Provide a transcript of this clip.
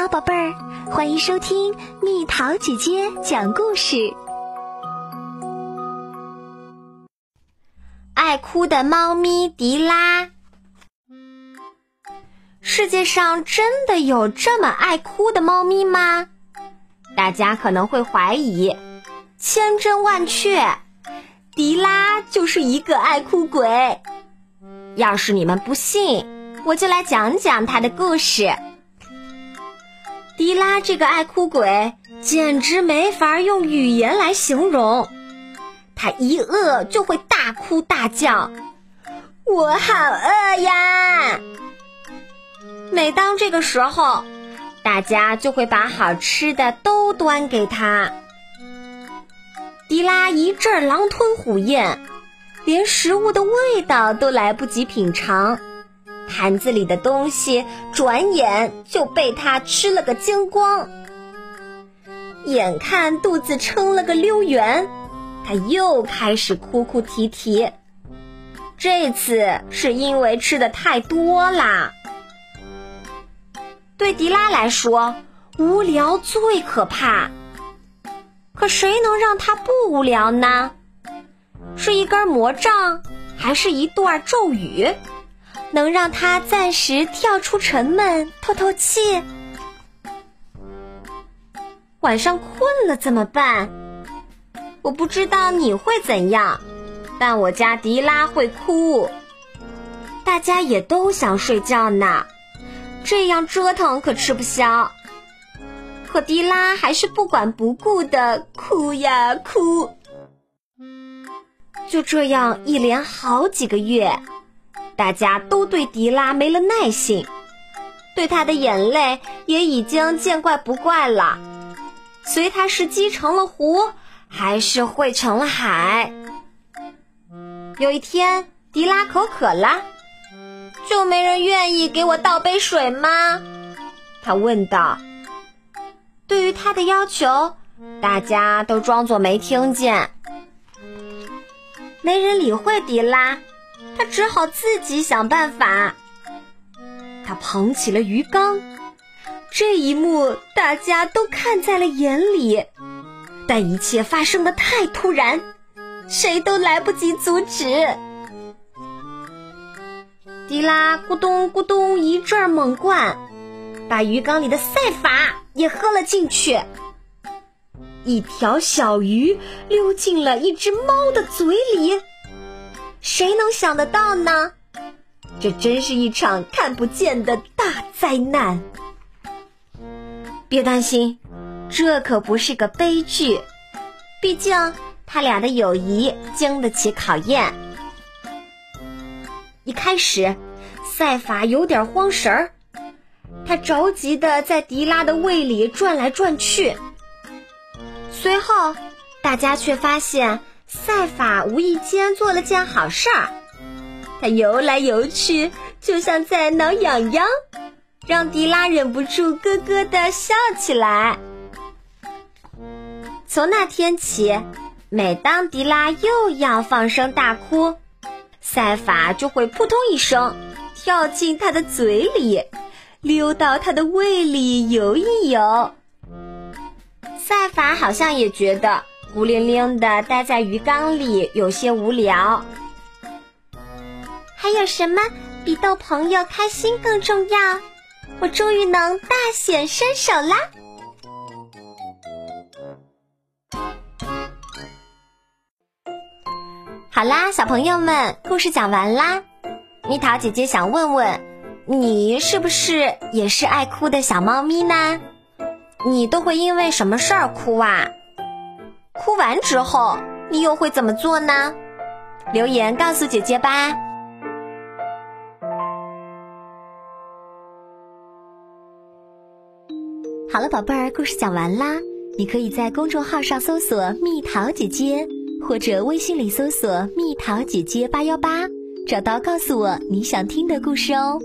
好，宝贝儿，欢迎收听蜜桃姐姐讲故事。爱哭的猫咪迪拉，世界上真的有这么爱哭的猫咪吗？大家可能会怀疑，千真万确，迪拉就是一个爱哭鬼。要是你们不信，我就来讲讲他的故事。迪拉这个爱哭鬼简直没法用语言来形容，他一饿就会大哭大叫，我好饿呀！每当这个时候，大家就会把好吃的都端给他。迪拉一阵狼吞虎咽，连食物的味道都来不及品尝。盘子里的东西转眼就被他吃了个精光，眼看肚子撑了个溜圆，他又开始哭哭啼啼。这次是因为吃的太多啦。对迪拉来说，无聊最可怕。可谁能让他不无聊呢？是一根魔杖，还是一段咒语？能让他暂时跳出沉闷，透透气。晚上困了怎么办？我不知道你会怎样，但我家迪拉会哭。大家也都想睡觉呢，这样折腾可吃不消。可迪拉还是不管不顾的哭呀哭。就这样一连好几个月。大家都对迪拉没了耐性，对他的眼泪也已经见怪不怪了。随他是积成了湖，还是汇成了海。有一天，迪拉口渴了，就没人愿意给我倒杯水吗？他问道。对于他的要求，大家都装作没听见，没人理会迪拉。他只好自己想办法。他捧起了鱼缸，这一幕大家都看在了眼里，但一切发生的太突然，谁都来不及阻止。迪拉咕咚咕咚一阵猛灌，把鱼缸里的赛法也喝了进去。一条小鱼溜进了一只猫的嘴里。谁能想得到呢？这真是一场看不见的大灾难。别担心，这可不是个悲剧，毕竟他俩的友谊经得起考验。一开始，赛法有点慌神儿，他着急的在迪拉的胃里转来转去。随后，大家却发现。赛法无意间做了件好事儿，他游来游去，就像在挠痒痒，让迪拉忍不住咯咯的笑起来。从那天起，每当迪拉又要放声大哭，赛法就会扑通一声跳进他的嘴里，溜到他的胃里游一游。赛法好像也觉得。孤零零的待在鱼缸里，有些无聊。还有什么比逗朋友开心更重要？我终于能大显身手啦！好啦，小朋友们，故事讲完啦。蜜桃姐姐想问问，你是不是也是爱哭的小猫咪呢？你都会因为什么事儿哭啊？哭完之后，你又会怎么做呢？留言告诉姐姐吧。好了，宝贝儿，故事讲完啦。你可以在公众号上搜索“蜜桃姐姐”，或者微信里搜索“蜜桃姐姐八幺八”，找到告诉我你想听的故事哦。